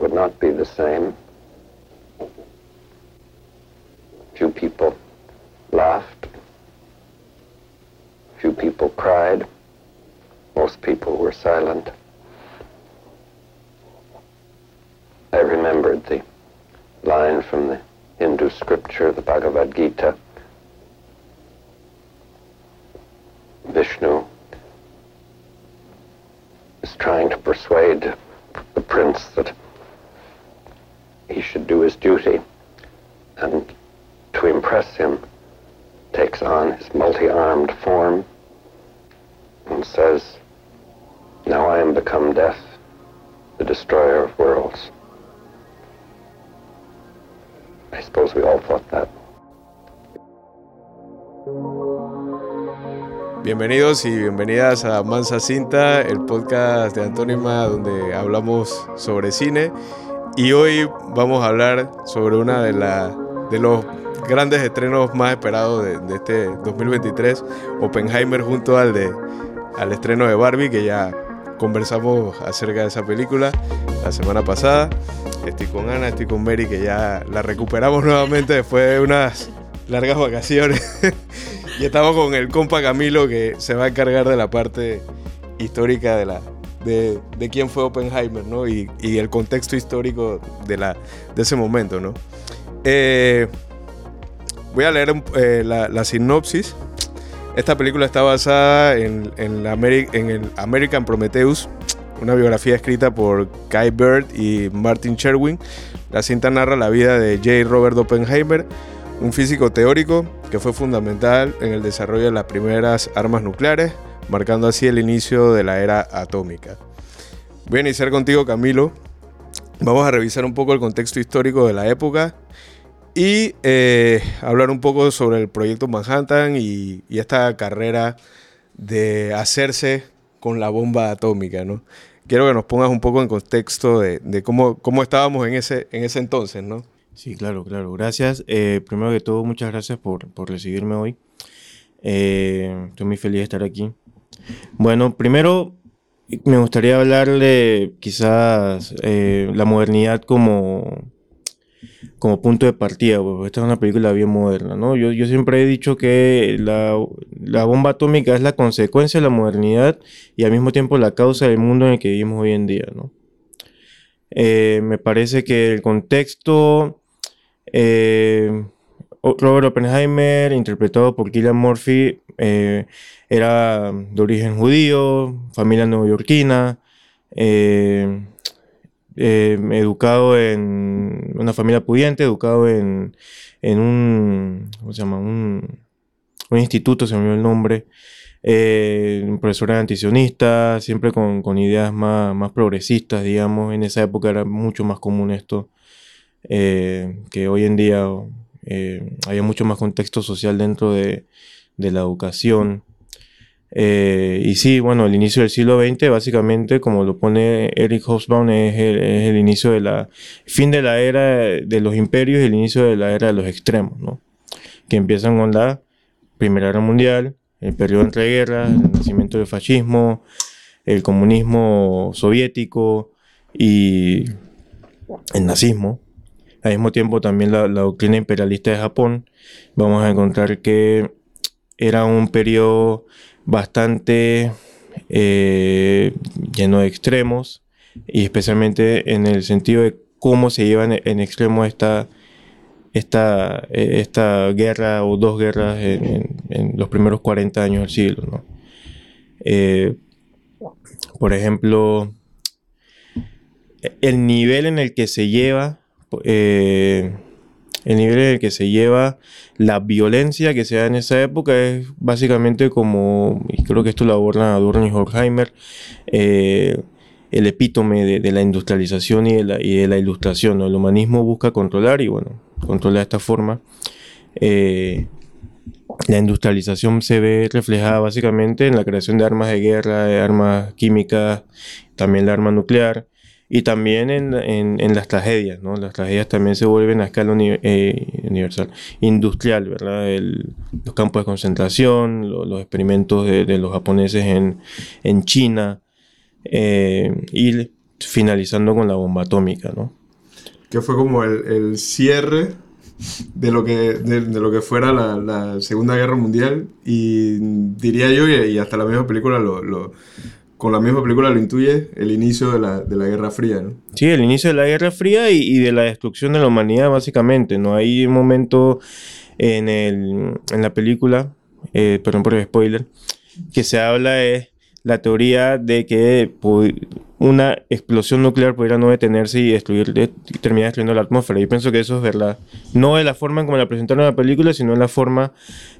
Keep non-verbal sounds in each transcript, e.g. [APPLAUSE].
would not be the same. Few people laughed. Few people cried. Most people were silent. I remembered the line from the Hindu scripture, the Bhagavad Gita. Bienvenidos y bienvenidas a Mansa Cinta, el podcast de Antónima donde hablamos sobre cine. Y hoy vamos a hablar sobre una de, la, de los grandes estrenos más esperados de, de este 2023, Oppenheimer junto al, de, al estreno de Barbie, que ya conversamos acerca de esa película la semana pasada. Estoy con Ana, estoy con Mary, que ya la recuperamos [LAUGHS] nuevamente después de unas largas vacaciones. Y estamos con el compa Camilo, que se va a encargar de la parte histórica de la, de, quién fue Oppenheimer, ¿no? Y, el contexto histórico de, la, de ese momento, ¿no? Eh, voy a leer eh, la, sinopsis. Esta película está basada en, en, la en el American Prometheus, una biografía escrita por Kai Bird y Martin Sherwin. La cinta narra la vida de J. Robert Oppenheimer, un físico teórico que fue fundamental en el desarrollo de las primeras armas nucleares, marcando así el inicio de la era atómica. Voy a iniciar contigo, Camilo. Vamos a revisar un poco el contexto histórico de la época y eh, hablar un poco sobre el proyecto Manhattan y, esta carrera de hacerse con la bomba atómica, ¿no? Quiero que nos pongas un poco en contexto de, de cómo, cómo, estábamos en ese, en ese entonces, ¿no? Sí, claro, claro. Gracias. Eh, primero que todo, muchas gracias por, por recibirme hoy. Eh, estoy muy feliz de estar aquí. Bueno, primero me gustaría hablarle quizás eh, la modernidad como, como punto de partida, porque esta es una película bien moderna, ¿no? Yo, yo siempre he dicho que la, la, bomba atómica es la consecuencia de la modernidad y al mismo tiempo la causa del mundo en el que vivimos hoy en día, ¿no? Me parece que el contexto... Eh, Robert Oppenheimer, interpretado por Killian Murphy, eh, era de origen judío, familia neoyorquina, eh, educado en una familia pudiente, educado en, en un, ¿cómo se llama? Un, instituto, se me olvidó el nombre, un profesor antisionista, siempre con, con ideas más, más, progresistas, digamos. En esa época era mucho más común esto eh, que hoy en día. Eh, había mucho más contexto social dentro de, la educación. Eh, y sí, bueno, el inicio del siglo XX, básicamente, como lo pone Eric Hobsbawm, es el, inicio de la fin de la era de los imperios y el inicio de la era de los extremos. Que empiezan con la Primera Guerra Mundial, el periodo entre guerras, el nacimiento del fascismo, el comunismo soviético y el nazismo. Al mismo tiempo también la, doctrina imperialista de Japón. Vamos a encontrar que era un periodo bastante eh, lleno de extremos y especialmente en el sentido de cómo se lleva en, extremo esta, esta, esta guerra o dos guerras en, los primeros 40 años del siglo. ¿no? Eh, por ejemplo, el nivel en el que se lleva eh, el nivel en el que se lleva la violencia que se da en esa época es básicamente como, y creo que esto lo abordan Adorno y Horkheimer, eh, el epítome de, la industrialización y de la, y de la ilustración. ¿no? El humanismo busca controlar y bueno, controla de esta forma. Eh, la industrialización se ve reflejada básicamente en la creación de armas de guerra, de armas químicas, también la arma nuclear y también en, en, en, las tragedias, ¿no? Las tragedias también se vuelven a escala eh, universal, industrial, ¿verdad? Los campos de concentración, lo, los experimentos de, los japoneses en, en China, eh, y finalizando con la bomba atómica, ¿no? Que fue como el, el cierre de lo que, de, lo que fuera la, la, Segunda Guerra Mundial y diría yo, y, hasta la misma película lo, con la misma película lo intuye, el inicio de la, de la Guerra Fría, ¿no? Sí, el inicio de la Guerra Fría y, y, de la destrucción de la humanidad básicamente, ¿no? Hay un momento en, el, en la película, eh, perdón por el spoiler, que se habla de la teoría de que una explosión nuclear pudiera no detenerse y destruir, terminar destruyendo la atmósfera. Yo pienso que eso es verdad. No de la forma en como la presentaron en la película, sino en la forma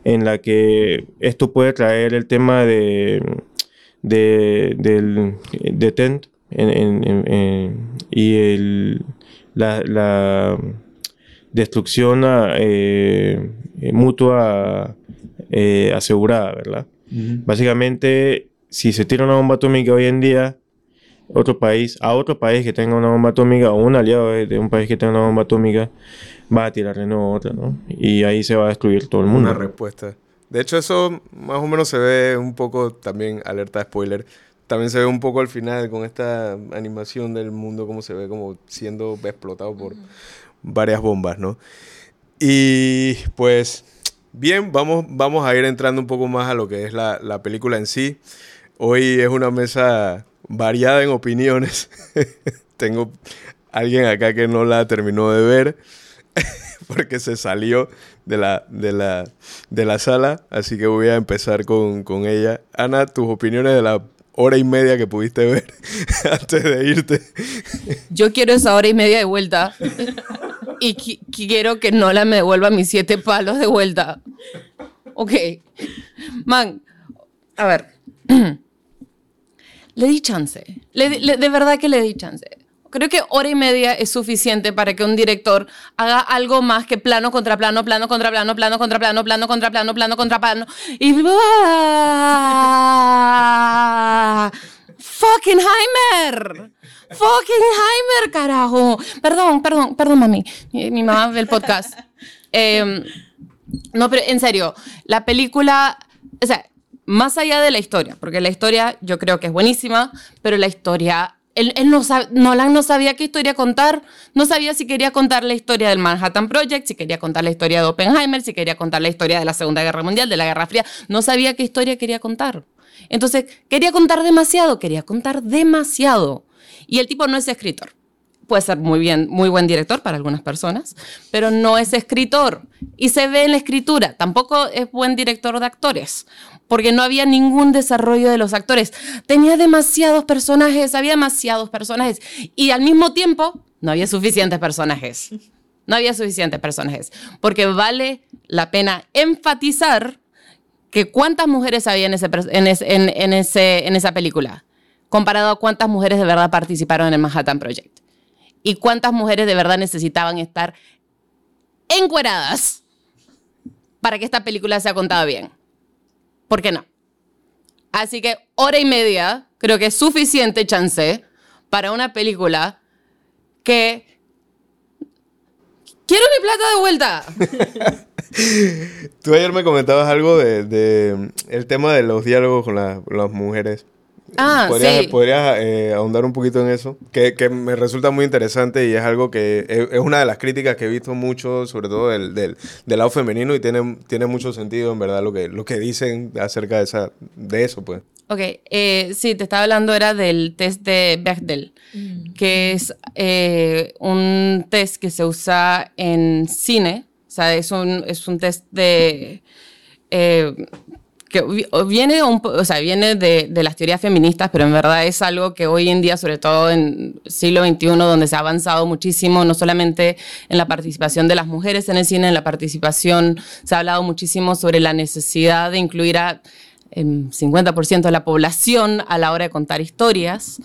en la que esto puede traer el tema de, de del detent y el, la, la destrucción eh, mutua eh, asegurada, ¿verdad? Uh -huh. Básicamente si se tira una bomba atómica hoy en día, otro país, a otro país que tenga una bomba atómica o un aliado de, un país que tenga una bomba atómica, va a tirar de nuevo otra, ¿no? Y ahí se va a destruir todo el mundo. Una respuesta. De hecho, eso más o menos se ve un poco también, alerta spoiler, también se ve un poco al final con esta animación del mundo, como se ve como siendo explotado por varias bombas, ¿no? Y pues, bien, vamos, vamos a ir entrando un poco más a lo que es la, la película en sí. Hoy es una mesa variada en opiniones. [LAUGHS] Tengo alguien acá que no la terminó de ver [LAUGHS] porque se salió de la, de la, de la sala. Así que voy a empezar con, con ella. Ana, tus opiniones de la hora y media que pudiste ver [LAUGHS] antes de irte. Yo quiero esa hora y media de vuelta. Y qui quiero que Nola me devuelva mis siete palos de vuelta. Ok. Man, a ver. [CLEARS THROAT] le di chance. Le, le, de verdad que le di chance. Creo que hora y media es suficiente para que un director haga algo más que plano contra plano, plano contra plano, plano contra plano, plano contra plano, plano contra plano. Y. ¡Fucking Heimer! ¡Fucking Heimer, carajo! Perdón, perdón, perdón, mami. Mi, mamá ve el podcast. Eh, no, pero en serio, la película. O sea, más allá de la historia, porque la historia yo creo que es buenísima, pero la historia, él, no Nolan no sabía qué historia contar, no sabía si quería contar la historia del Manhattan Project, si quería contar la historia de Oppenheimer, si quería contar la historia de la Segunda Guerra Mundial, de la Guerra Fría, no sabía qué historia quería contar. Entonces, quería contar demasiado, quería contar demasiado. Y el tipo no es escritor. Puede ser muy bien, muy buen director para algunas personas, pero no es escritor. Y se ve en la escritura. Tampoco es buen director de actores porque no había ningún desarrollo de los actores. Tenía demasiados personajes, había demasiados personajes y al mismo tiempo no había suficientes personajes. No había suficientes personajes, porque vale la pena enfatizar que cuántas mujeres había en, ese, en, ese, en, en, ese, en esa película, comparado a cuántas mujeres de verdad participaron en el Manhattan Project. Y cuántas mujeres de verdad necesitaban estar encueradas para que esta película sea contada bien. ¿Por qué no? Así que hora y media creo que es suficiente chance para una película que... Quiero mi plata de vuelta. [LAUGHS] Tú ayer me comentabas algo de, el tema de los diálogos con la, las mujeres. Ah, ¿Podrías, sí. ¿podrías eh, ahondar un poquito en eso? Que, que, me resulta muy interesante y es algo que es, es, una de las críticas que he visto mucho, sobre todo del, del, del, lado femenino, y tiene, tiene mucho sentido, en verdad, lo que, lo que dicen acerca de, esa, de eso, pues. Ok, eh, sí, te estaba hablando era del test de Bechdel, mm. que es eh, un test que se usa en cine, o sea, es un, es un test de... Eh, que viene, un, o sea, viene de, de, las teorías feministas, pero en verdad es algo que hoy en día, sobre todo en siglo XXI, donde se ha avanzado muchísimo, no solamente en la participación de las mujeres en el cine, en la participación, se ha hablado muchísimo sobre la necesidad de incluir a eh, 50% de la población a la hora de contar historias,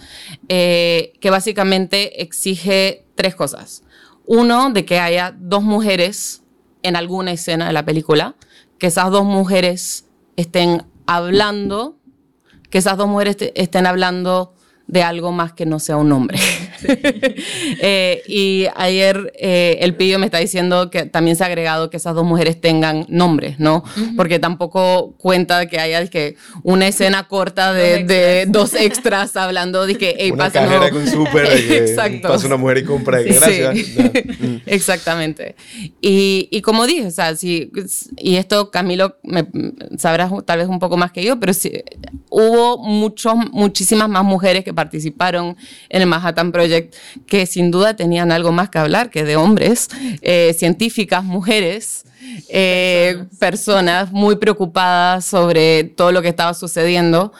eh, que básicamente exige tres cosas. Uno, de que haya dos mujeres en alguna escena de la película, que esas dos mujeres estén hablando, que esas dos mujeres estén hablando de algo más que no sea un hombre. [LAUGHS] [LAUGHS] Eh, y ayer eh, el pillo me está diciendo que también se ha agregado que esas dos mujeres tengan nombres, ¿no? Porque tampoco cuenta que haya que una escena corta de, de dos extras hablando de que hey, Una pasa, cajera con súper. [LAUGHS] Exacto. Pasa una mujer y compra. Sí. Gracias. [LAUGHS] Mm. Exactamente. Y, y como dije, o sea, sí, y esto Camilo me, sabrás tal vez un poco más que yo, pero sí, hubo muchos, muchísimas más mujeres que participaron en el Manhattan Project que sin duda tenían algo más que hablar que de hombres, eh, científicas, mujeres. eh, personas muy preocupadas sobre todo lo que estaba sucediendo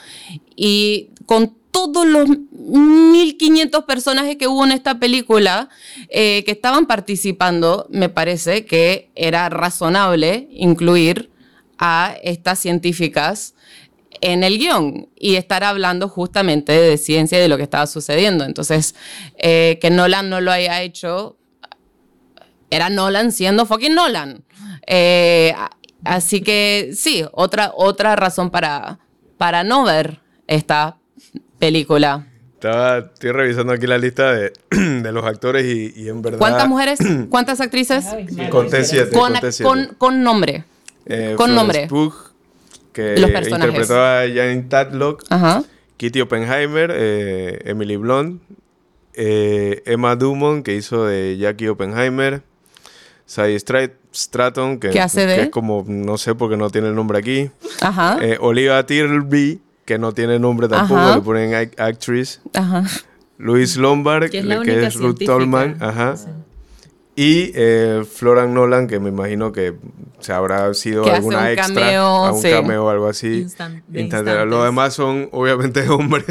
y con todos los 1500 personajes que hubo en esta película eh, que estaban participando, me parece que era razonable incluir a estas científicas en el guion y estar hablando justamente de ciencia y de lo que estaba sucediendo. Entonces, eh, que Nolan no lo haya hecho, era Nolan siendo fucking Nolan. Eh, así que sí, otra, otra razón para, para no ver esta película. Estaba, estoy revisando aquí la lista de, [CLEARS THROAT] de los actores y, y en verdad. ¿Cuántas mujeres? [CLEARS THROAT] ¿Cuántas actrices? Conté siete. Con, conté siete. con, con nombre. Eh, con Florence nombre. Pugh, que Los personajes. interpretó a Jane Tatlock. Ajá. Kitty Oppenheimer, eh, Emily Blunt, eh, Emma Dumont, que hizo de Jackie Oppenheimer, Sadie Strat- Stratton, que, ¿Qué hace de? que es como, no sé porque no tiene el nombre aquí, Ajá. eh, Olivia Tilby, que no tiene nombre tampoco, Ajá. le ponen act- actress, Ajá. Louis Lombard, Que es la que única es Ruth. Tolman, ajá. Y eh, Florian Nolan, que me imagino que se habrá sido Que hace alguna un extra, cameo, a un sí. cameo o algo así. Instan- de Instantáneo. Los demás son obviamente [LAUGHS] hombres.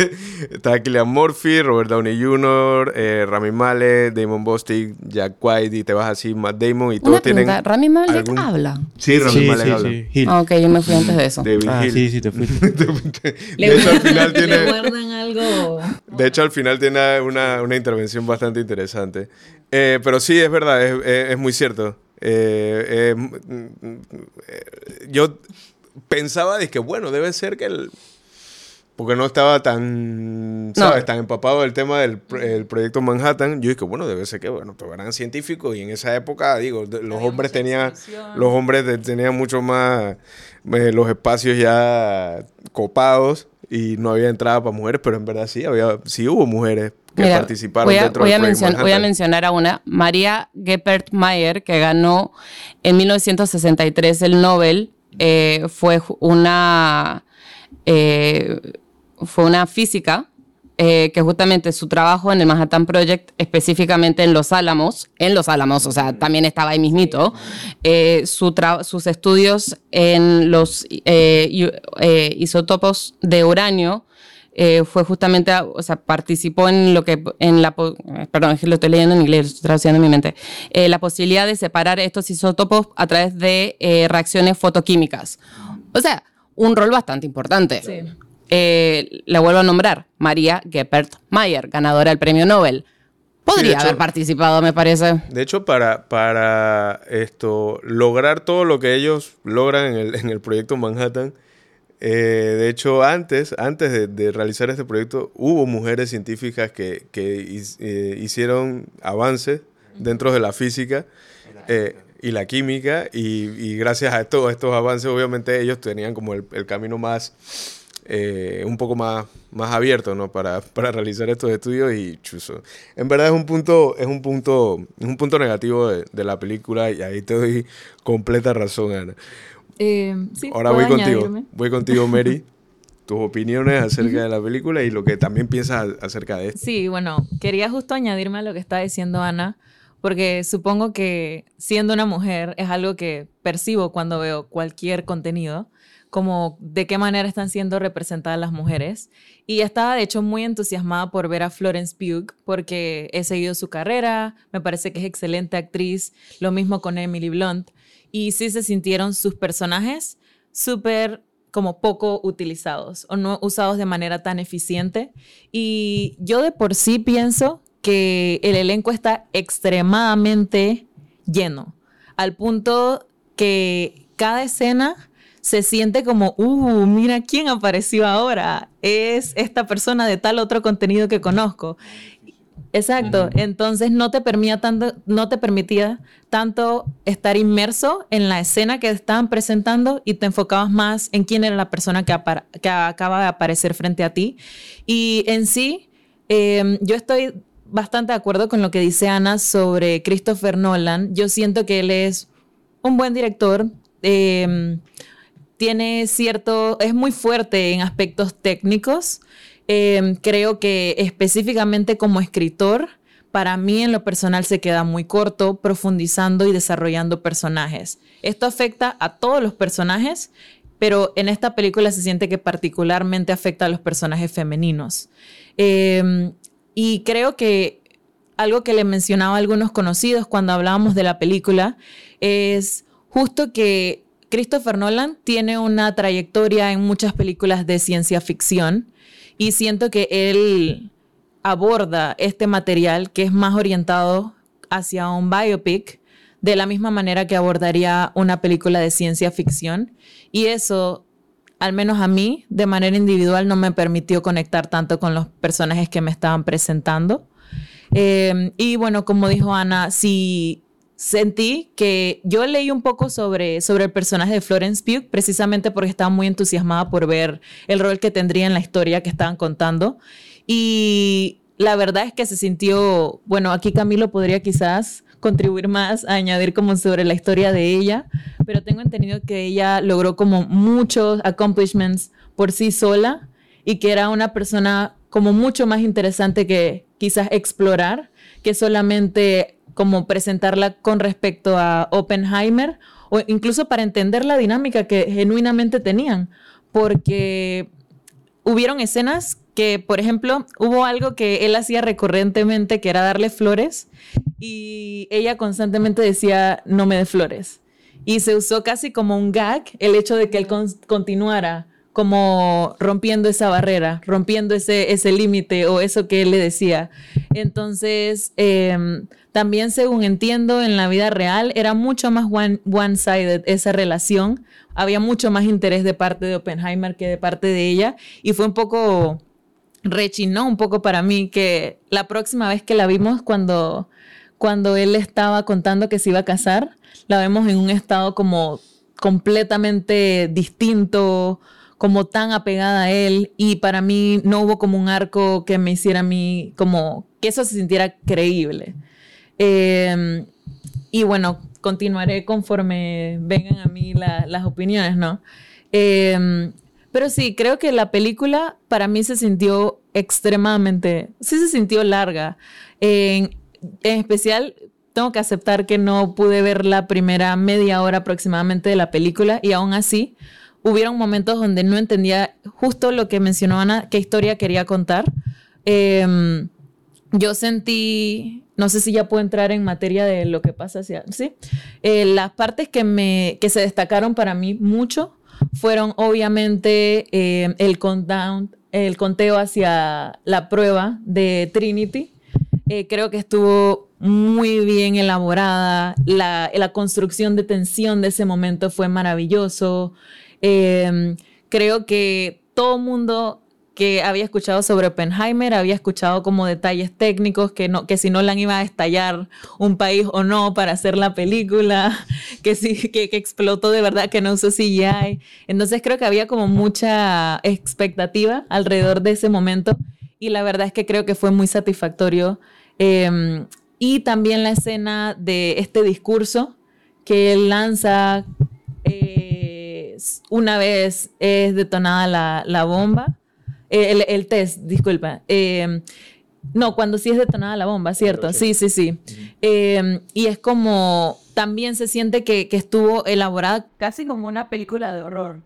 Está Killian Murphy, Robert Downey Jr., eh, Rami Malek, Damon Bostic, Jack White y te vas así, Matt Damon y todos Una tienen... pregunta, ¿Rami Malek algún- habla? Sí, Rami Sí, Malek sí, habla. sí. Hill. Ah, ok, yo me fui antes de eso. David Ah, Hill. sí, sí, te fuiste. [LAUGHS] [LAUGHS] De hecho, al final Le tiene... guardan algo. De hecho, al final tiene una, una intervención bastante interesante. Eh, pero sí, es verdad, es, es- es muy cierto. Eh, eh, mm, mm, eh, yo pensaba de que, bueno, debe ser que el... Porque no estaba tan, ¿sabes? Tan empapado del tema del el proyecto Manhattan. Yo dije, bueno, debe ser que, bueno, eran científicos y en esa época, digo, los hombres tenían, los hombres tenían mucho más, eh, los espacios ya copados y no había entrada para mujeres, pero en verdad sí, había, sí hubo mujeres que Mira, participaron voy a, dentro voy, del a proyecto mencion- voy a mencionar a una, María Geppert Mayer, que ganó en 1963 el Nobel. eh, fue una, eh, fue una física eh, que justamente su trabajo en el Manhattan Project, específicamente en Los Álamos, en Los Álamos, o sea, también estaba ahí mismito, eh, su sus estudios en los eh, eh, isótopos de uranio fue justamente, o sea, participó en lo que, en la, perdón, es que lo estoy leyendo en inglés, estoy traduciendo en mi mente, la posibilidad de separar estos isótopos a través de reacciones fotoquímicas. O sea, un rol bastante importante. Sí. Eh, la vuelvo a nombrar, María Geppert Mayer, ganadora del premio Nobel. Podría hecho- haber participado, me parece. De hecho, para, para esto, lograr todo lo que ellos logran en el, en el proyecto Manhattan, eh, de hecho, antes, antes de, de realizar este proyecto, hubo mujeres científicas que, que his- eh, hicieron avances dentro de la física eh, y la química, y, y gracias a estos, estos avances, obviamente, ellos tenían como el, el camino más, eh, un poco más, más abierto, ¿no? Para, para realizar estos estudios y chuzo. En verdad es un punto, es un punto, es un punto negativo de, de la película y ahí te doy completa razón, Ana. Eh, sí, Ahora ¿puedo voy contigo, añadirme? voy contigo, Mary. [LAUGHS] Tus opiniones acerca de la película y lo que también piensas acerca de esto. Sí, bueno, quería justo añadirme a lo que está diciendo Ana, porque supongo que siendo una mujer es algo que percibo cuando veo cualquier contenido, como de qué manera están siendo representadas las mujeres. Y estaba de hecho muy entusiasmada por ver a Florence Pugh, porque he seguido su carrera, me parece que es excelente actriz, lo mismo con Emily Blunt, y sí se sintieron sus personajes súper como poco utilizados o no usados de manera tan eficiente. Y yo de por sí pienso que el elenco está extremadamente lleno, al punto que cada escena se siente como, uh, mira quién apareció ahora, es esta persona de tal otro contenido que conozco. Exacto. Entonces no te permitía tanto, no te permitía tanto estar inmerso en la escena que estaban presentando y te enfocabas más en quién era la persona que, que acaba de aparecer frente a ti. Y en sí, em, yo estoy bastante de acuerdo con lo que dice Ana sobre Christopher Nolan. Yo siento que él es un buen director. Em, tiene cierto, es muy fuerte en aspectos técnicos. Em, creo que específicamente como escritor, para mí en lo personal se queda muy corto profundizando y desarrollando personajes. Esto afecta a todos los personajes, pero en esta película se siente que particularmente afecta a los personajes femeninos. Em, y creo que algo que le mencionaba a algunos conocidos cuando hablábamos de la película es justo que Christopher Nolan tiene una trayectoria en muchas películas de ciencia ficción y siento que él aborda este material que es más orientado hacia un biopic de la misma manera que abordaría una película de ciencia ficción. Y eso, al menos a mí, de manera individual, no me permitió conectar tanto con los personajes que me estaban presentando. Eh, y bueno, como dijo Ana, si sentí que yo leí un poco sobre, sobre el personaje de Florence Pugh, precisamente porque estaba muy entusiasmada por ver el rol que tendría en la historia que estaban contando. Y la verdad es que se sintió, bueno, aquí Camilo podría quizás contribuir más a añadir como sobre la historia de ella, pero tengo entendido que ella logró como muchos accomplishments por sí sola y que era una persona como mucho más interesante que quizás explorar que solamente como presentarla con respecto a Oppenheimer o incluso para entender la dinámica que genuinamente tenían, porque hubieron escenas que, por ejemplo, hubo algo que él hacía recurrentemente, que era darle flores, y ella constantemente decía, no me dé flores. Y se usó casi como un gag el hecho de que él continuara como rompiendo esa barrera, rompiendo ese, ese límite o eso que él le decía. Entonces, em, también según entiendo, en la vida real era mucho más one-sided esa relación. Había mucho más interés de parte de Oppenheimer que de parte de ella. Y fue un poco rechinó un poco para mí que la próxima vez que la vimos cuando, cuando él estaba contando que se iba a casar, la vemos en un estado como completamente distinto, como tan apegada a él y para mí no hubo como un arco que me hiciera a mí como que eso se sintiera creíble. Em, y bueno, continuaré conforme vengan a mí las opiniones, ¿no? Em, pero sí, creo que la película para mí se sintió extremadamente, sí se sintió larga. En, en especial, tengo que aceptar que no pude ver la primera media hora aproximadamente de la película y aún así hubieron momentos donde no entendía justo lo que mencionó Ana, qué historia quería contar. Em, yo sentí, no sé si ya puedo entrar en materia de lo que pasa hacia, sí, eh, las partes que, me, que se destacaron para mí mucho fueron obviamente em, el countdown, el conteo hacia la prueba de Trinity. Eh, creo que estuvo muy bien elaborada, la, la construcción de tensión de ese momento fue maravilloso. Creo que todo mundo que había escuchado sobre Oppenheimer había escuchado como detalles técnicos que no que si no la iba a estallar un país o no para hacer la película [LAUGHS] que sí que, explotó de verdad que no usó CGI entonces creo que había como mucha expectativa alrededor de ese momento y la verdad es que creo que fue muy satisfactorio. Em, y también la escena de este discurso que él lanza eh, una vez es detonada la, bomba, eh, el, test, disculpa. Em, no, cuando sí es detonada la bomba, ¿cierto? Sí, sí, sí. Em, y es como, también se siente que, que, estuvo elaborada casi como una película de horror.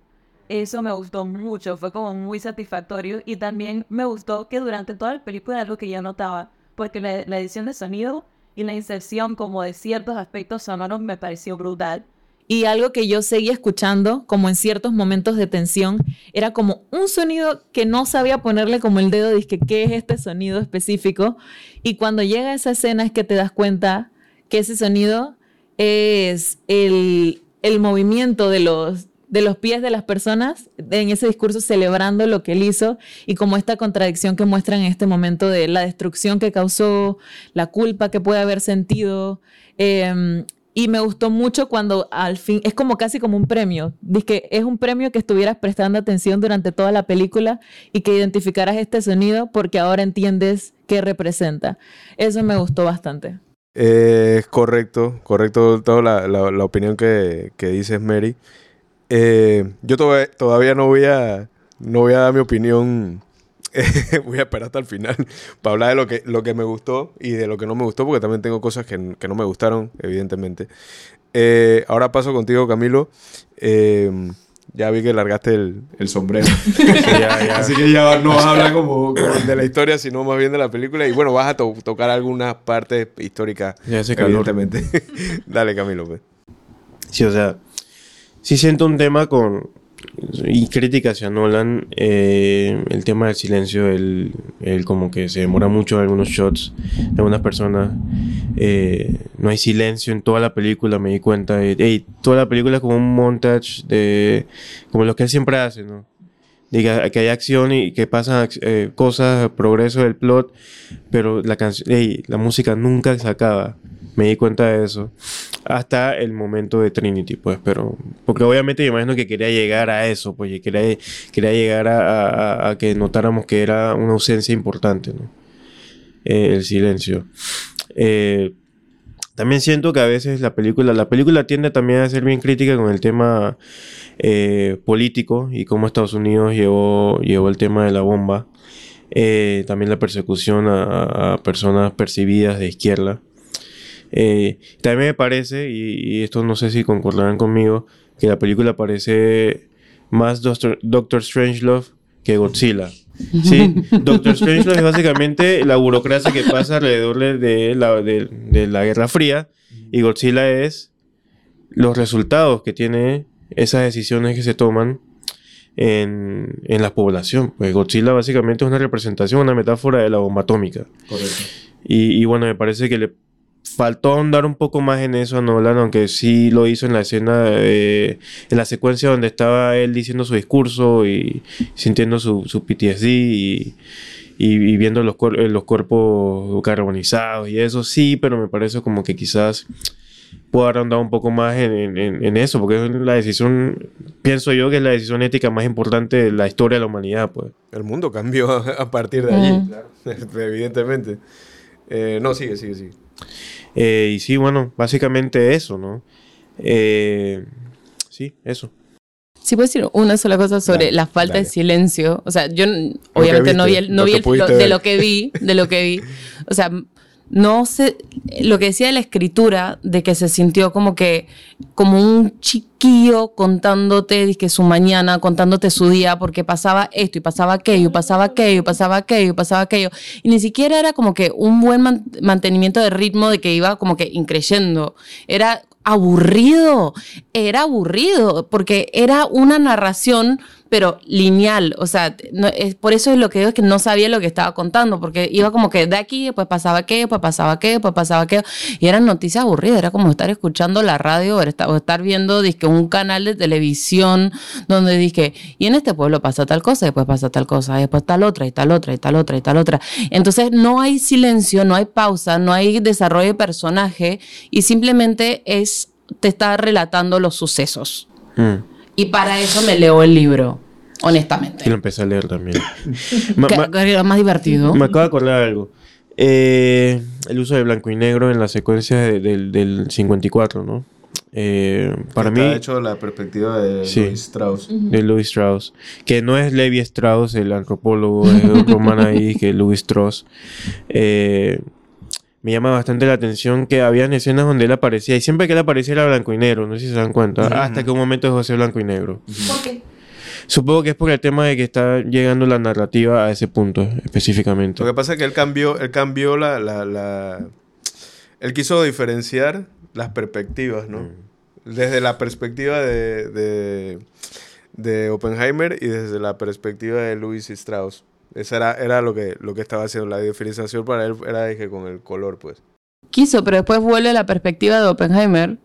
Eso me gustó mucho, fue como muy satisfactorio y también me gustó que durante toda la película algo que ya notaba, porque la, la edición de sonido y la inserción como de ciertos aspectos sonoros me pareció brutal. Y algo que yo seguía escuchando, como en ciertos momentos de tensión, era como un sonido que no sabía ponerle como el dedo, dije, ¿qué es este sonido específico? Y cuando llega esa escena es que te das cuenta que ese sonido es el, el movimiento de los, de los pies de las personas en ese discurso celebrando lo que él hizo y como esta contradicción que muestran en este momento de la destrucción que causó, la culpa que puede haber sentido. Em, y me gustó mucho cuando al fin, es como casi como un premio. Dice que es un premio que estuvieras prestando atención durante toda la película y que identificaras este sonido porque ahora entiendes qué representa. Eso me gustó bastante. Es correcto, correcto toda la, la, la opinión que, que, dices, Mary. Eh, yo todavía, no, voy a, no voy a dar mi opinión [LAUGHS] voy a esperar hasta el final [LAUGHS] para hablar de lo que, lo que me gustó y de lo que no me gustó, porque también tengo cosas que, que no me gustaron, evidentemente. Eh, ahora paso contigo, Camilo. Eh, ya vi que largaste el, el sombrero. [LAUGHS] Así que ya no vas a hablar como, de la historia, sino más bien de la película. Y bueno, vas a tocar algunas partes históricas, ya evidentemente. Dale, Camilo. Pues. Sí, o sea, sí siento un tema con, y crítica hacia Nolan, eh, el tema del silencio, el, como que se demora mucho algunos shots de algunas personas. Eh, no hay silencio en toda la película, me di cuenta. Hey, toda la película es como un montage de. como lo que él siempre hace, ¿no? De que, hay acción y que pasan eh, cosas, progreso del plot, pero la canción, la música nunca se acaba. Me di cuenta de eso. Hasta el momento de Trinity, pues, pero. Porque obviamente yo imagino que quería llegar a eso, pues, quería, quería llegar a, que notáramos que era una ausencia importante, ¿no? Eh, el silencio. Eh, también siento que a veces la película, la película tiende también a ser bien crítica con el tema eh, político y cómo Estados Unidos llevó, llevó el tema de la bomba. también la persecución a, personas percibidas de izquierda. Eh, también me parece, y, esto no sé si concordarán conmigo, que la película parece más Doctor, Doctor Strangelove que Godzilla. Sí, [LAUGHS] Doctor Strangelove es básicamente la burocracia que pasa alrededor de la, de, la Guerra Fría y Godzilla es los resultados que tiene esas decisiones que se toman en, en, la población. Pues Godzilla básicamente es una representación, una metáfora de la bomba atómica. Correcto. Y, y bueno, me parece que le faltó ahondar un poco más en eso a Nolan, aunque sí lo hizo en la escena, en la secuencia donde estaba él diciendo su discurso y sintiendo su, su PTSD y, y, viendo los, los cuerpos carbonizados y eso, sí, pero me parece como que quizás puedo haber ahondado un poco más en, en, eso, porque es la decisión, pienso yo que es la decisión ética más importante de la historia de la humanidad, pues. El mundo cambió [LAUGHS] a partir de allí, [LAUGHS] evidentemente. Eh, no, sigue, sigue, sigue. Eh, y sí, bueno, básicamente eso, ¿no? Eh, sí, eso. Sí, puedo decir una sola cosa sobre la falta de silencio. O sea, yo obviamente no vi, el, no vi de lo que vi, de lo que vi. [LAUGHS] O sea, no sé, lo que decía de la escritura, de que se sintió como que, como un chiquillo contándote que su mañana, contándote su día, porque pasaba esto y pasaba aquello, pasaba aquello, pasaba aquello, pasaba aquello. Y ni siquiera era como que un buen mantenimiento de ritmo de que iba como que increyendo. Era aburrido, era aburrido, porque era una narración pero lineal, o sea, es, por eso es lo que digo es que no sabía lo que estaba contando, porque iba como que de aquí, después pasaba aquello, después pasaba aquello, después pasaba aquello, y eran noticias aburridas, era como estar escuchando la radio o estar, viendo disque, un canal de televisión donde dije, y en este pueblo pasa tal cosa, después pasa tal cosa, después tal otra, y tal otra, y tal otra, y tal otra. Entonces no hay silencio, no hay pausa, no hay desarrollo de personaje, y simplemente es, te está relatando los sucesos. Mm. Y para eso me leo el libro, honestamente. Y lo empecé a leer también. [LAUGHS] era más divertido. Me acabo de acordar algo. Eh, el uso de blanco y negro en la secuencia del 54, ¿no? Eh, para mí. Está hecho la perspectiva de Louis Strauss. De Louis Strauss. Que no es Levi Strauss, el antropólogo, es otro man ahí que Louis Strauss. Eh, me llama bastante la atención que habían escenas donde él aparecía y siempre que él aparecía era blanco y negro, no sé si se dan cuenta, hasta que un momento dejó de ser blanco y negro. ¿Por qué? Supongo que es por el tema de que está llegando la narrativa a ese punto específicamente. Lo que pasa es que él cambió, él cambió la, la, Él quiso diferenciar las perspectivas, ¿no? Mm. Desde la perspectiva de, de, de Oppenheimer y desde la perspectiva de Louis Strauss. Esa era, era lo, que, lo que estaba haciendo. La diferenciación para él era dije, con el color, pues. Quiso, pero después vuelve a la perspectiva de Oppenheimer.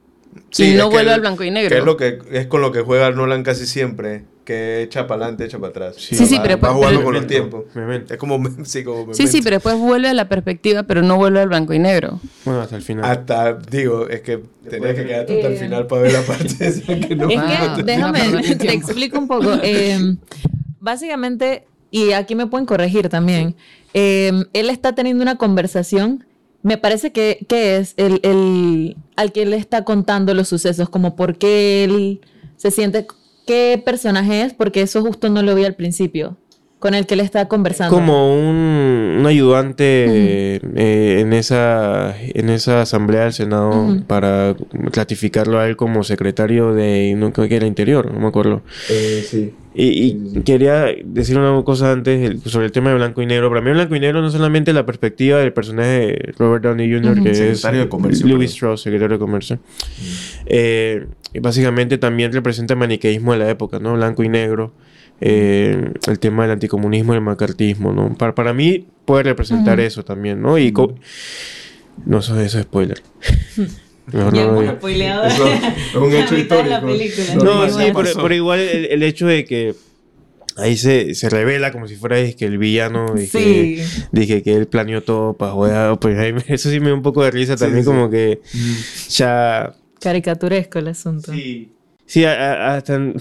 Sí, y no que vuelve el- al blanco y negro. Que es lo que es con lo que juega Nolan casi siempre, que echa para adelante, echa para atrás. Sí. Sí, sí, Va- pero va después- jugando pero- con los tiempos. Es como [LAUGHS] sí, como Sí, sí, pero después vuelve a la perspectiva, pero no vuelve al blanco y negro. Bueno, hasta el final. Hasta, digo, es que tenías que quedarte hasta el Eh, final para ver la parte esa que no Es Ah, que, no déjame, [LAUGHS] te explico un poco. Eh, básicamente, y aquí me pueden corregir también, eh, él está teniendo una conversación, me parece que, que es el, el al que le está contando los sucesos, como por qué él se siente, qué personaje es, porque eso justo no lo vi al principio, con el que él está conversando. como un, un ayudante eh, en esa en esa asamblea del Senado para ratificarlo a él como secretario de no creo que era interior, no me acuerdo. Eh, sí. Y, y quería decir una cosa antes el- sobre el tema de blanco y negro. Para mí blanco y negro no solamente la perspectiva del personaje de Robert Downey Jr., que es Secretario de Comercio, Louis. Strauss, secretario de Comercio. Eh, y básicamente también representa el maniqueísmo de la época, ¿no? Blanco y negro. eh, el tema del anticomunismo y el macartismo, ¿no? Para, para mí puede representar eso también, ¿no? Y co- no eso, eso es spoiler. [LAUGHS] Mejor Ya no Eso es un [LAUGHS] hecho histórico. No, No, sí, bueno. pero, pero igual el, el hecho de que ahí se, se revela como si fuera que el villano, dije, Sí. dije que él planeó todo para joder a Oppenheimer. Eso sí me da un poco de risa Sí, también, sí. como que ya... Caricaturesco el asunto. Sí, sí a- a- hasta... [LAUGHS]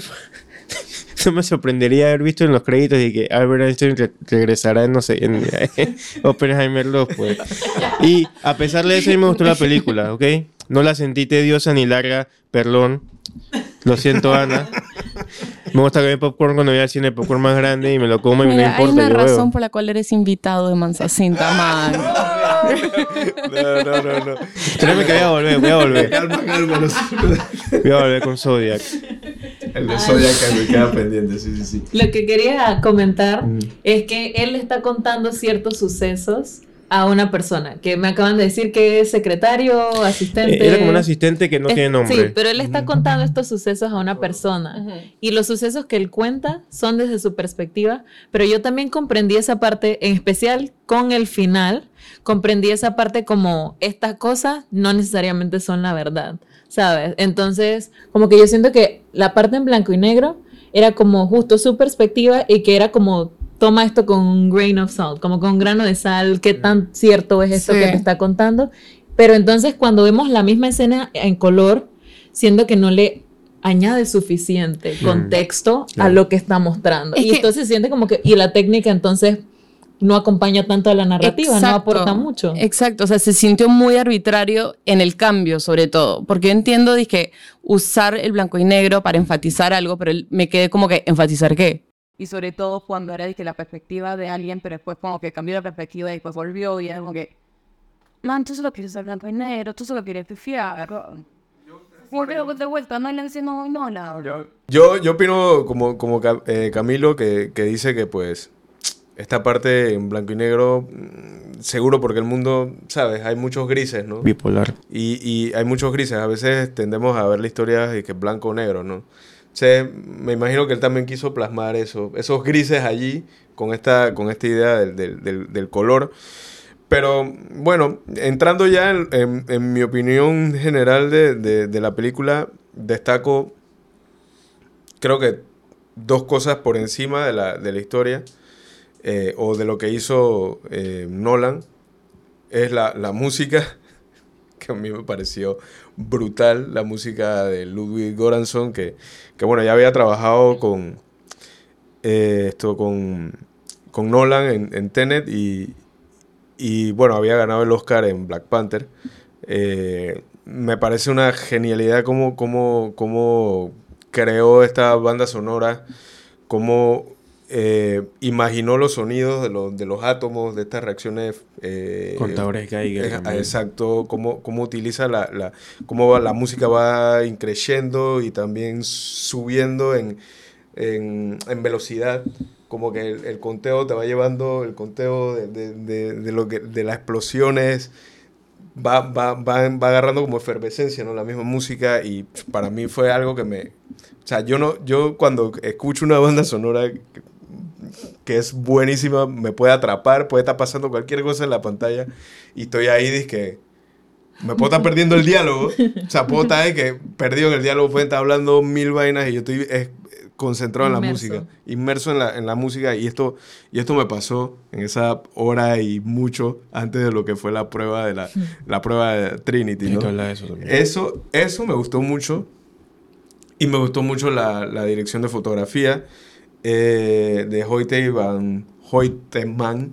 No me sorprendería haber visto en los créditos y que Albert Einstein re- regresará en, no sé, en [LAUGHS] Oppenheimer 2, pues. Y a pesar de eso, a mí me gustó la película, ¿ok? No la sentí tediosa ni larga, perdón. Lo siento, Ana. Me gusta comer popcorn cuando voy al cine, popcorn más grande y me lo como y me no Mira, hay importa. una yo razón veo. por la cual eres invitado de Mansacinta, [LAUGHS] man. No, no, no, no. Créeme que voy a volver, voy a volver. Calma, calma. Voy a volver con Zodiac. El de Zodiac que me queda pendiente, sí, sí, sí. Lo que quería comentar Mm. es que él está contando ciertos sucesos a una persona que me acaban de decir que es secretario, asistente. Era como un asistente que no Es- tiene nombre. Sí, pero él está contando estos sucesos a una persona. Y los sucesos que él cuenta son desde su perspectiva, pero yo también comprendí esa parte, en especial con el final, comprendí esa parte como estas cosas no necesariamente son la verdad, ¿sabes? Entonces, como que yo siento que la parte en blanco y negro era como justo su perspectiva y que era como toma esto con un grain of salt, como con un grano de sal, qué tan cierto es esto Sí. que te está contando. Pero entonces cuando vemos la misma escena en color, siendo que no le añade suficiente contexto a lo que está mostrando. Es y que- entonces se siente como que, y la técnica entonces no acompaña tanto a la narrativa, no aporta mucho. Exacto, o sea, se sintió muy arbitrario en el cambio, sobre todo, porque yo entiendo dije, usar el blanco y negro para enfatizar algo, pero me quedé como que, ¿enfatizar qué? Y sobre todo cuando era dije, la perspectiva de alguien, pero después como que cambió la perspectiva y después volvió y era como que, man, tú solo quieres el blanco y negro, tú solo quieres fiar. Volvió de vuelta, no le no, no, no. Yo, yo opino como, como eh, Camilo que, que dice que pues esta parte en blanco y negro, mm, seguro porque el mundo, ¿sabes? Hay muchos grises, ¿no? Bipolar. Y, y hay muchos grises. A veces tendemos a ver la historia de que blanco o negro, ¿no? Me imagino que él también quiso plasmar eso, esos grises allí con esta, con esta idea del, del- color. Pero bueno, entrando ya en, en- mi opinión general de, de- de la película, destaco, creo que dos cosas por encima de la, de la historia eh, o de lo que hizo eh, Nolan. Es la, la música, [LAUGHS] que a mí me pareció brutal, la música de Ludwig Göransson, que, que bueno, ya había trabajado con, eh, esto, con, con Nolan en, en Tenet y, y bueno, había ganado el Oscar en Black Panther. Eh, me parece una genialidad cómo, cómo, cómo creó esta banda sonora, cómo eh, imaginó los sonidos de los, de los átomos, de estas reacciones. eh, Contadores Geiger eh. Exacto, cómo, cómo utiliza la, la, cómo va- la música va increciendo y también subiendo en, en, en velocidad. Como que el, el conteo te va llevando, el conteo de, de, de- de lo que, de las explosiones va, va, va, va agarrando como efervescencia, ¿no? La misma música y para mí fue algo que me... O sea, yo, no, yo cuando escucho una banda sonora que, es buenísima, me puede atrapar, puede estar pasando cualquier cosa en la pantalla y estoy ahí, que me puedo estar perdiendo el diálogo. O sea, puedo estar que perdido en el diálogo, pueden estar hablando mil vainas y yo estoy eh, concentrado en la música, inmerso en la, en la música y esto, y esto me pasó en esa hora y mucho antes de lo que fue la prueba de la, la prueba de Trinity, Tienes que ¿no? hablar de eso. Eso, eso me gustó mucho. Y me gustó mucho la, la dirección de fotografía eh, de Hoyte Van Hoyteman,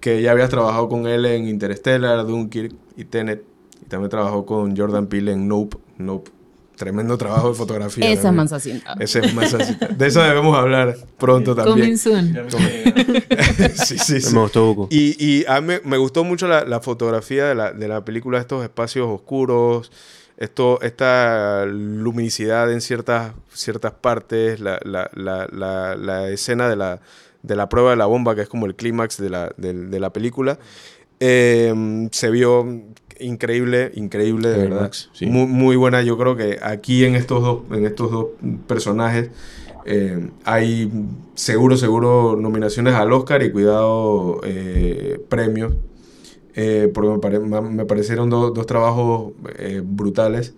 que ya habías trabajado con él en Interstellar, Dunkirk y Tenet. Y también trabajó con Jordan Peele en Nope. Nope. Tremendo trabajo de fotografía. Esa es también. Mansa Cinta. Ese es así. De eso debemos hablar pronto Coming también. soon. [LAUGHS] sí, sí, sí. Me gustó Buco. Y, y a mí me, me gustó mucho la, la fotografía de la, de la película, estos espacios oscuros, esto, esta luminicidad en ciertas, ciertas partes, la, la, la, la, la escena de la, de la prueba de la bomba, que es como el clímax de la, de, de la película, eh, se vio increíble, increíble, de El verdad. Max, sí. Muy, muy buena. Yo creo que aquí en estos dos, en estos dos personajes eh, hay seguro, seguro nominaciones al Oscar y cuidado eh, premios. Eh, porque me, pare- me parecieron do- dos trabajos eh, brutales.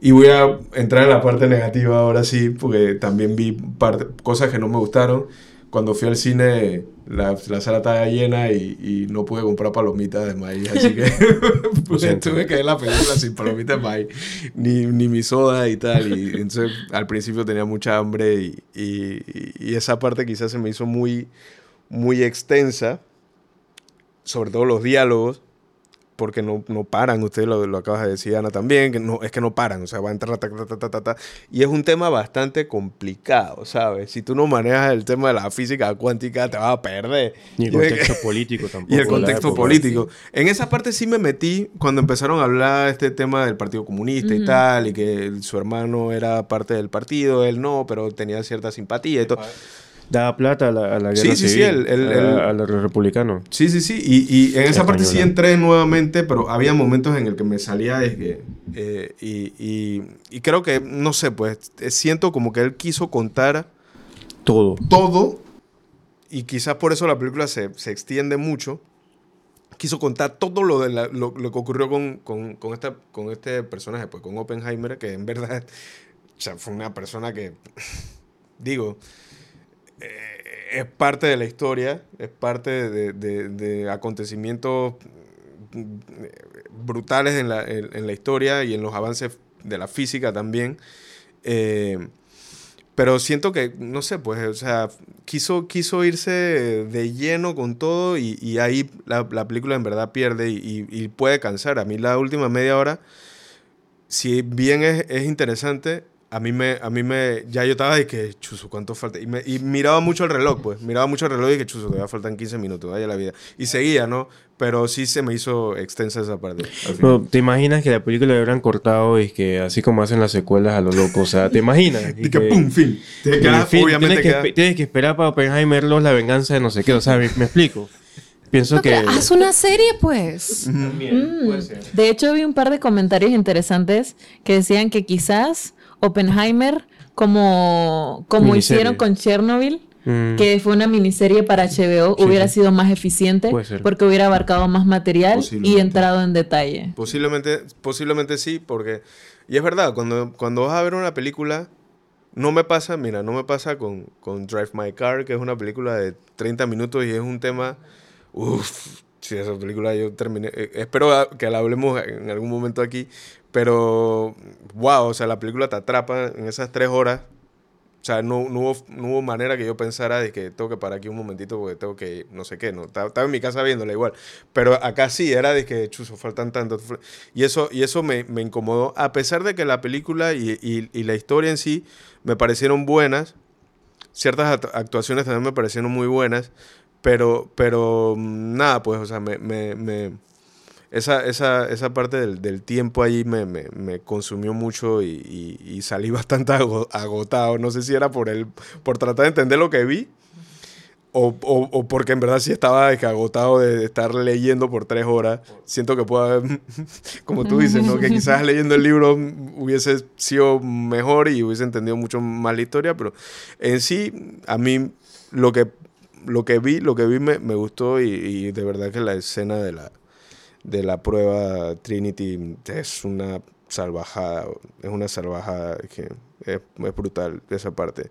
Y voy a entrar en la parte negativa ahora sí, porque también vi parte- cosas que no me gustaron. Cuando fui al cine, la, la sala estaba llena y, y no pude comprar palomitas de maíz, así que [LAUGHS] [LAUGHS] pues, tuve que ver la película sin palomitas de maíz, ni, ni mi soda y tal. Y entonces al principio tenía mucha hambre y, y- y esa parte quizás se me hizo muy, muy extensa, sobre todo los diálogos, porque no, no paran, usted lo, lo acabas de decir, Ana, también, que no, es que no paran, o sea, va a entrar, ta, ta, ta, ta, ta, ta, y es un tema bastante complicado, ¿sabes? Si tú no manejas el tema de la física cuántica, te vas a perder. Ni el contexto [LAUGHS] político tampoco. y el contexto época. político. En esa parte sí me metí cuando empezaron a hablar este tema del Partido Comunista y tal, y que su hermano era parte del partido, él no, pero tenía cierta simpatía y todo. Daba plata a la, a la Sí, guerra sí, sí, civil, el- el- a- el- a los republicanos. Sí, sí, sí. Y, y en esa parte sí Española. entré nuevamente, pero había momentos en el que me salía de que... eh, y, y- y creo que, no sé, pues eh, siento como que él quiso contar Todo. todo y quizás por eso la película se, se extiende mucho. Quiso contar todo lo, de la- lo, lo que ocurrió con, con, con esta, con este personaje, pues con Oppenheimer, que en verdad o sea, fue una persona que, [LAUGHS] digo, eh, es parte de la historia, es parte de, de- de acontecimientos mm, brutales en la, en- en la historia y en los avances de la física también. Eh, pero siento que, no sé, pues, o sea, quiso, quiso irse de lleno con todo y, y ahí la, la película en verdad pierde y, y- y puede cansar. A mí la última media hora, si bien es, es interesante, a mí me, a mí me, ya yo estaba de que, chuzo, ¿cuánto falta? Y, me- y miraba mucho el reloj, pues, miraba mucho el reloj y que, chuzo, todavía faltan 15 minutos, vaya la vida. Y seguía, ¿no? Pero sí se me hizo extensa esa parte. No, ¿Te imaginas que la película le hubieran cortado y que así como hacen las secuelas a lo loco? O sea, ¿te imaginas? [LAUGHS] Y que, pum, fin. Te y queda- fin, obviamente tienes, que, tienes que esperar para Oppenheimer los la venganza de no sé qué. O sea, me, me explico. Pienso No, que... haz una serie, pues. Mm. De hecho, vi un par de comentarios interesantes que decían que quizás Oppenheimer, como, como Miniserie. hicieron con Chernobyl, Mm. que fue una miniserie para HBO, Sí, hubiera sí. sido más eficiente porque hubiera abarcado más material y entrado en detalle. Posiblemente, posiblemente sí, porque... Y es verdad, cuando, cuando vas a ver una película, no me pasa, mira, no me pasa con, con Drive My Car, que es una película de 30 minutos y es un tema... Uff, sí, esa película yo terminé... eh, espero a- que la hablemos en algún momento aquí, pero... Wow, o sea, la película te atrapa en esas tres horas. O sea, no, no, hubo, no hubo manera que yo pensara de que tengo que parar aquí un momentito porque tengo que, no sé qué, no. Estaba, en mi casa viéndola igual. Pero acá sí, era de que, chuzo, faltan tantos. Y eso, y eso me, me incomodó. A pesar de que la película y, y- la historia en sí me parecieron buenas, ciertas act- actuaciones también me parecieron muy buenas, pero, pero mm, nada, pues, o sea, me- me- esa, esa, esa parte del, del tiempo ahí me, me- me consumió mucho y, y- y salí [LAUGHS] bastante ago- agotado. No sé si era por, el, por tratar de entender lo que vi o, o- o porque en verdad sí estaba agotado de estar leyendo por tres horas. Siento que puedo haber, [LAUGHS] como tú dices, ¿no? que [LAUGHS] quizás leyendo el libro hubiese sido mejor y hubiese entendido mucho más la historia, pero en sí, a mí lo que, lo que vi, lo que vi me, me gustó y, y de verdad que la escena de la, de la prueba Trinity es una salvajada, es una salvajada que es, es brutal esa parte.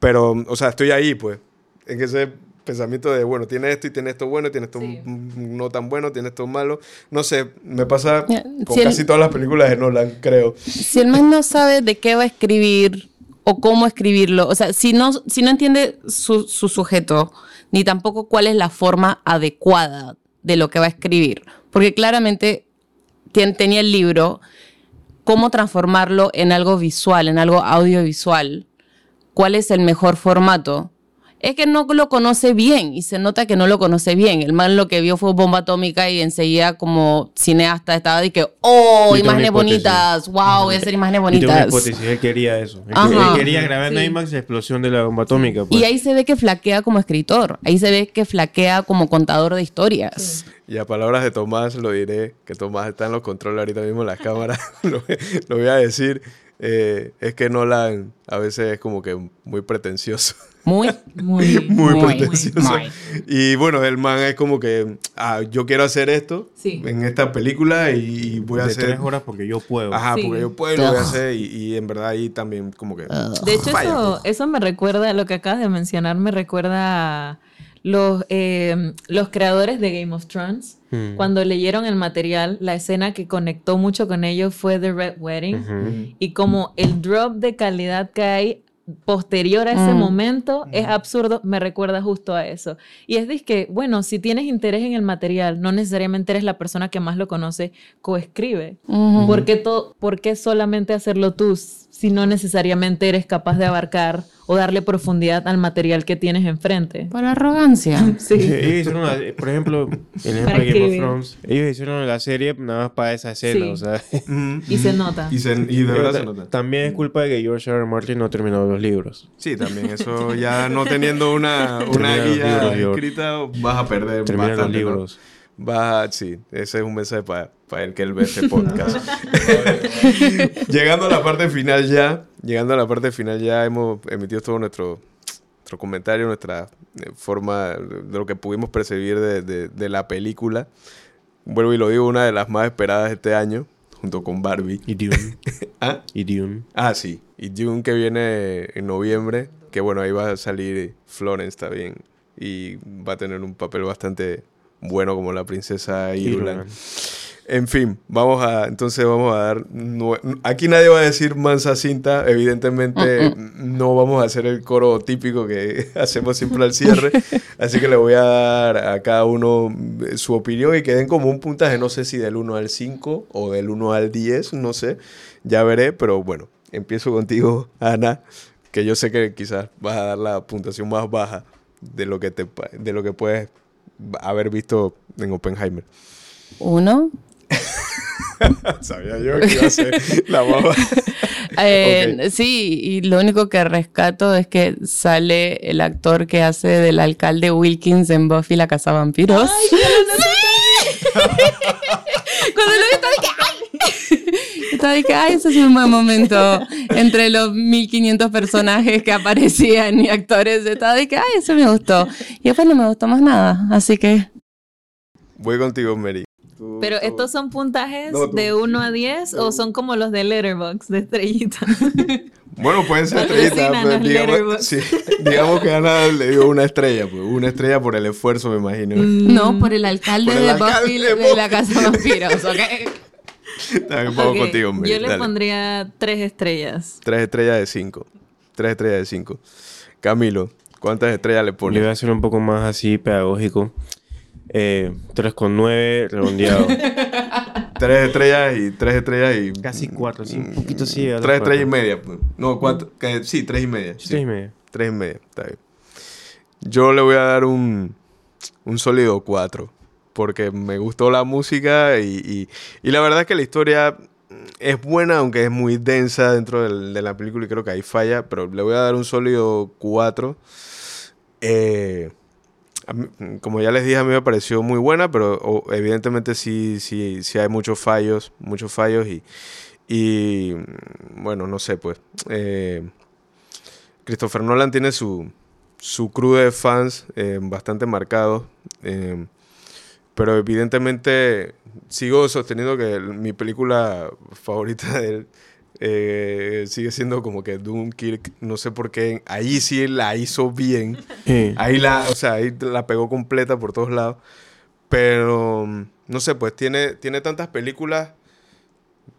Pero, o sea, estoy ahí, pues, en ese pensamiento de, bueno, tiene esto y tiene esto bueno, tiene esto Sí. no tan bueno, tiene esto malo. No sé, me pasa Ya, con si el- casi todas las películas de Nolan, creo. Si el man no sabe de qué va a escribir o cómo escribirlo, o sea, si no, si no entiende su, su sujeto, ni tampoco cuál es la forma adecuada de lo que va a escribir, porque claramente tien- tenía el libro, cómo transformarlo en algo visual, en algo audiovisual, cuál es el mejor formato. Es que no lo conoce bien y se nota que no lo conoce bien. El man lo que vio fue bomba atómica y enseguida como cineasta estaba de que, oh, Yo imágenes bonitas, wow, voy a hacer imágenes Y tengo una bonitas. hipótesis, él quería eso. Él, Ajá. él quería grabar en Sí. IMAX la explosión de la bomba atómica. Pues. Y ahí se ve que flaquea como escritor, ahí se ve que flaquea como contador de historias. Y a palabras de Tomás lo diré, que Tomás está en los controles ahorita mismo en las cámaras, [LAUGHS] lo, lo voy a decir, eh, es que Nolan a veces es como que muy pretencioso. Muy, [LAUGHS] Muy, muy, Muy, pretencioso. muy. Y bueno, el man es como que, ah, yo quiero hacer esto Sí. en esta película y, voy a de hacer... tres horas porque yo puedo. Ajá, Sí. porque yo puedo y lo voy a hacer y, y en verdad ahí también como que... De hecho, eso, pues. eso me recuerda, lo que acabas de mencionar, me recuerda a los, eh, los creadores de Game of Thrones. Mm. Cuando leyeron el material, la escena que conectó mucho con ellos fue The Red Wedding. Y como el drop de calidad que hay posterior a ese Mm. momento es absurdo, me recuerda justo a eso. Y es que, bueno, si tienes interés en el material, no necesariamente eres la persona que más lo conoce, coescribe. Ujú. ¿Por, qué ¿Por qué solamente hacerlo tú si no necesariamente eres capaz de abarcar o darle profundidad al material que tienes enfrente? Por arrogancia. [LAUGHS] Sí. Ellos hicieron una- por ejemplo, [LAUGHS] el ejemplo Para de Game of. Thrones, ellos hicieron la serie nada más para esa escena, Sí. o sea. Y se nota. Y, se- y de verdad se nota. también es culpa de que George R. R. Martin no terminó los libros. Sí, también eso ya no teniendo una, una guía libros, escrita vas a perder Termina los bastante, ¿no? Vas a- sí, ese es un mensaje para el que él ve este podcast. [LAUGHS] [LAUGHS] llegando a la parte final ya, llegando a la parte final ya hemos emitido todo nuestro, nuestro comentario, nuestra eh, forma de lo que pudimos percibir de, de- de la película. Vuelvo y lo digo, una de las más esperadas este año, junto con Barbie. Y Dune. [LAUGHS] ¿Ah? y Dune. Ah, sí. Y Dune que viene en noviembre, que bueno, ahí va a salir Florence también. Y va a tener un papel bastante bueno como la princesa Irulan. En fin, vamos a, entonces vamos a dar, aquí nadie va a decir mansa cinta, evidentemente [LAUGHS] no vamos a hacer el coro típico que [LAUGHS] hacemos siempre al cierre, [LAUGHS] así que le voy a dar a cada uno eh, su opinión y que den como un puntaje, no sé si del 1 al 5 o del 1 al 10, no sé, ya veré, pero bueno, empiezo contigo, Ana, que yo sé que quizás vas a dar la puntuación más baja de lo que, te, de lo que puedes haber visto en Oppenheimer. Uno. [LAUGHS] Sabía yo que iba a ser la baja. [LAUGHS] Eh, Sí, y lo único que rescato es que sale el actor que hace del alcalde Wilkins en Buffy la Casa Vampiros. Cuando lo vi que ¡ay! Estaba de que ¡ay! Ese es un buen momento entre los 1500 personajes que aparecían y actores. Estaba de que ¡ay! Eso me gustó. Y después no me gustó más nada. Así que Voy contigo, Mary. Tú- Pero tú- estos son puntajes No, de 1 a 10 o son como los de Letterboxd de estrellita. [LAUGHS] Bueno, pueden ser estrellitas. pues, los digamos, sí, [LAUGHS] digamos que Ana le dio una estrella, pues. Una estrella por el esfuerzo, me imagino. no, por el alcalde Por el de alcalde Buffy de de la Casa Vampiros, ¿ok? [LAUGHS] [LAUGHS] También vamos Ok, contigo, Mary. Yo le dale. pondría 3 estrellas. Tres estrellas de cinco. Tres estrellas de cinco. Camilo, ¿cuántas estrellas le Le voy pones? a hacer un poco más así pedagógico. Eh, 3,9 redondeado. [LAUGHS] Tres estrellas y tres estrellas y... Casi cuatro, sí, un poquito sí, a las Tres estrellas y cuatro. media. pues. No, cuatro. que- sí, tres y media. Sí, sí. tres y media. Tres y media, está bien. Yo le voy a dar un, un sólido 4. Porque me gustó la música y, y- la verdad es que la historia es buena, aunque es muy densa dentro del- de la película y creo que ahí falla. Pero le voy a dar un sólido 4. Eh, como ya les dije, a mí me pareció muy buena, pero evidentemente sí, sí, sí hay muchos fallos, muchos fallos y, y bueno, no sé, pues. eh, Christopher Nolan tiene su, su crew de fans eh, bastante marcados. eh, pero evidentemente sigo sosteniendo que el- mi película favorita de él eh, sigue siendo como que Dunkirk. No sé por qué. Ahí sí la hizo bien. Sí. Ahí la, o sea, ahí la pegó completa por todos lados. Pero, mm, no sé, pues tiene, tiene tantas películas.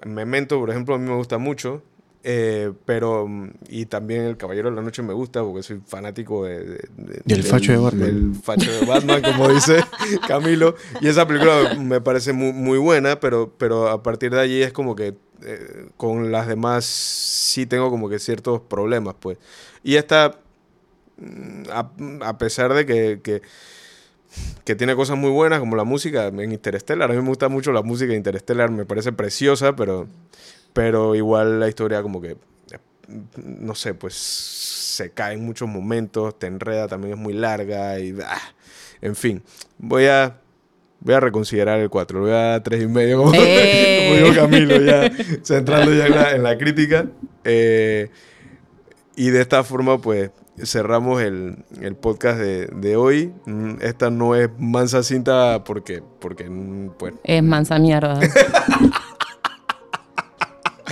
Memento, por ejemplo, a mí me gusta mucho. Eh, pero, mm, y también El Caballero de la Noche me gusta porque soy fanático de, de- de- Del facho de Batman. Del facho de Batman, como dice [LAUGHS] Camilo. Y esa película me parece muy, muy buena, pero, pero a partir de allí es como que eh, con las demás sí tengo como que ciertos problemas, pues. Y esta, mm, a, a pesar de que, que, que tiene cosas muy buenas, como la música en Interstellar, a mí me gusta mucho la música de Interstellar, me parece preciosa, pero, pero igual la historia como que, eh, no sé, pues se cae en muchos momentos, te enreda, también es muy larga y... ah, en fin, voy a... Voy a reconsiderar el 4, le voy a dar 3 y medio, como, [LAUGHS] ¡Eh! como dijo Camilo, ya centrando ya en la, en la crítica. Eh, y de esta forma, pues, cerramos el, el podcast de, de hoy. Mm, Esta no es mansa cinta porque, porque mm, pues, Es mansa mierda. [LAUGHS]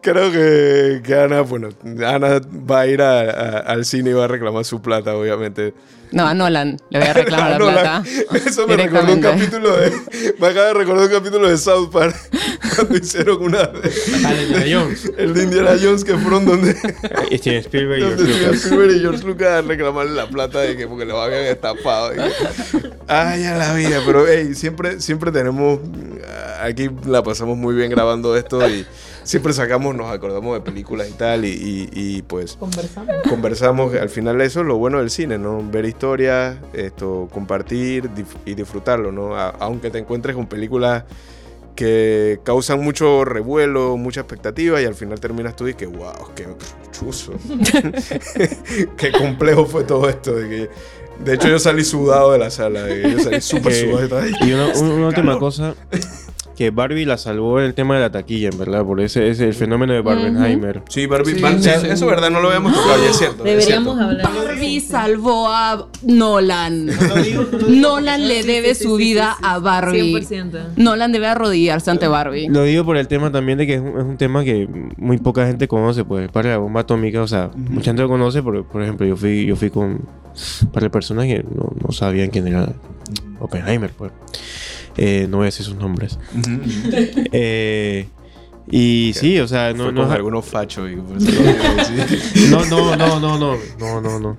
creo que, que Ana, bueno, Ana va a ir a- a- al cine y va a reclamar su plata, obviamente. No, a Nolan le voy a [LAUGHS] reclamar la No, plata. Eso me recordó un capítulo de. Me acaba de recordar un capítulo de South Park [LAUGHS] cuando hicieron una. Ah, de Indiana Jones. el de Indiana Jones que fueron donde. [LAUGHS] Y Steven Spielberg y George Lucas. Spielberg y George Lucas a reclamarle la plata de que porque lo habían estafado. que- Ay, a la vida. Pero hey, siempre, siempre tenemos. Aquí la pasamos muy bien grabando esto y siempre sacamos, nos acordamos de películas y tal. Y, y- y, pues Conversamos. conversamos. Al final, eso es lo bueno del cine, ¿no? Ver historias, esto, compartir dif- y disfrutarlo, ¿no? A- aunque te encuentres con películas que causan mucho revuelo, mucha expectativa y al final terminas tú y que, wow, qué chuzo. [LAUGHS] qué complejo fue todo esto. De, que, de hecho, yo salí sudado de la sala, de que yo salí [LAUGHS] súper sudado. y estaba, "Ay, Y una, una última cosa, que Barbie la salvó el tema de la taquilla, en verdad, por ese es el fenómeno de Barbenheimer. Sí, Barbie, Sí. Bar- eso eso es verdad, no lo habíamos tocado, y es cierto. es Deberíamos cierto. hablar. Barbie salvó a Nolan. Nolan le debe su vida a Barbie. 100%. Nolan debe arrodillarse ante Barbie. Lo digo por el tema también de que es un, es un tema que muy poca gente conoce, pues, para la bomba atómica, o sea, mucha gente lo conoce, pero, por ejemplo, yo fui, yo fui con para personas que no, no sabían quién era Oppenheimer, pues. Eh, no voy a decir sus nombres. [LAUGHS] Eh, y sí, o sea, no. Fue no alguno facho, no, no, no, no, no, no, no.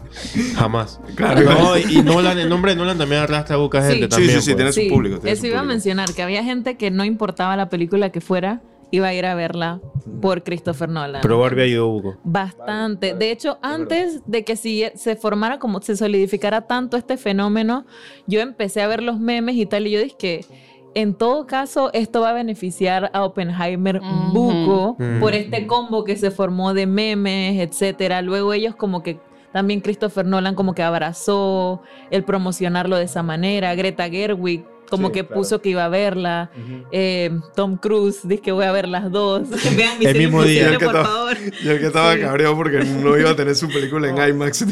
Jamás. Claro. No, y Nolan, el nombre de Nolan también arrastra a boca sí. gente sí, también. Sí, sí, pues. tiene su pues. público. Eso iba a mencionar, que había gente que no importaba la película que fuera, iba a ir a verla por Christopher Nolan. Pero Barbie ayudó Hugo. Bastante. De hecho, antes de que si- se formara como se solidificara tanto este fenómeno, yo empecé a ver los memes y tal, y yo dije que en todo caso esto va a beneficiar a Oppenheimer Ujú. buco por este combo que se formó de memes, etcétera. Luego ellos como que también Christopher Nolan como que abrazó el promocionarlo de esa manera. Greta Gerwig como Sí, que claro. puso que iba a verla. Eh, Tom Cruise dice que voy a ver las dos. [LAUGHS] Vean Misión mismo día. El que por estaba- favor. Y el que estaba Sí. cabreado porque no iba a tener su película en [LAUGHS] IMAX.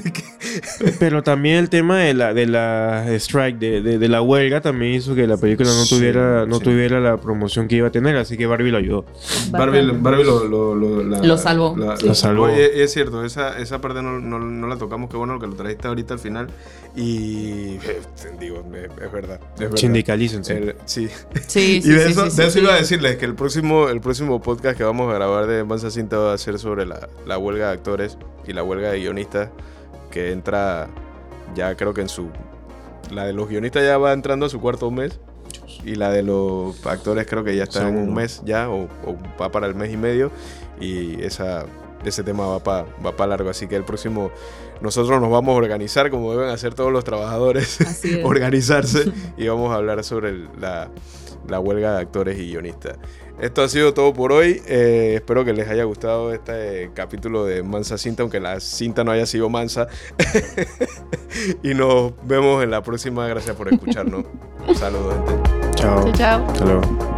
[LAUGHS] Pero también el tema de la, de la strike, de, de, de la huelga, también hizo que la película no Sí, tuviera, no sí. tuviera la promoción que iba a tener, así que Barbie lo ayudó. Barbie, Barbie lo, lo, lo, la- Lo salvó. la- Lo salvó. Oye, es cierto, esa, esa parte no, no, no la tocamos. Qué bueno que lo trajiste ahorita al final. Y eh, digo, es, es verdad. Es verdad. Sindicalícense. El- sí. Sí, [LAUGHS] sí, y de sí, eso, sí, de sí, eso sí. iba a decirles que el próximo, el próximo podcast que vamos a grabar de Mansa Cinta va a ser sobre la, la huelga de actores y la huelga de guionistas que entra ya creo que en su... La de los guionistas ya va entrando a su cuarto mes y la de los actores creo que ya está en un mes ya o, o va para el mes y medio y esa, ese tema va para va pa largo. Así que el próximo nosotros nos vamos a organizar como deben hacer todos los trabajadores [LAUGHS] organizarse [LAUGHS] y vamos a hablar sobre la, la huelga de actores y guionistas. Esto ha sido todo por hoy. Eh, espero que les haya gustado este capítulo de Mansa Cinta, aunque la cinta no haya sido mansa. [LAUGHS] y nos vemos en la próxima. Gracias por escucharnos. Saludos, gente. Chao. Chao, chao. Hasta luego.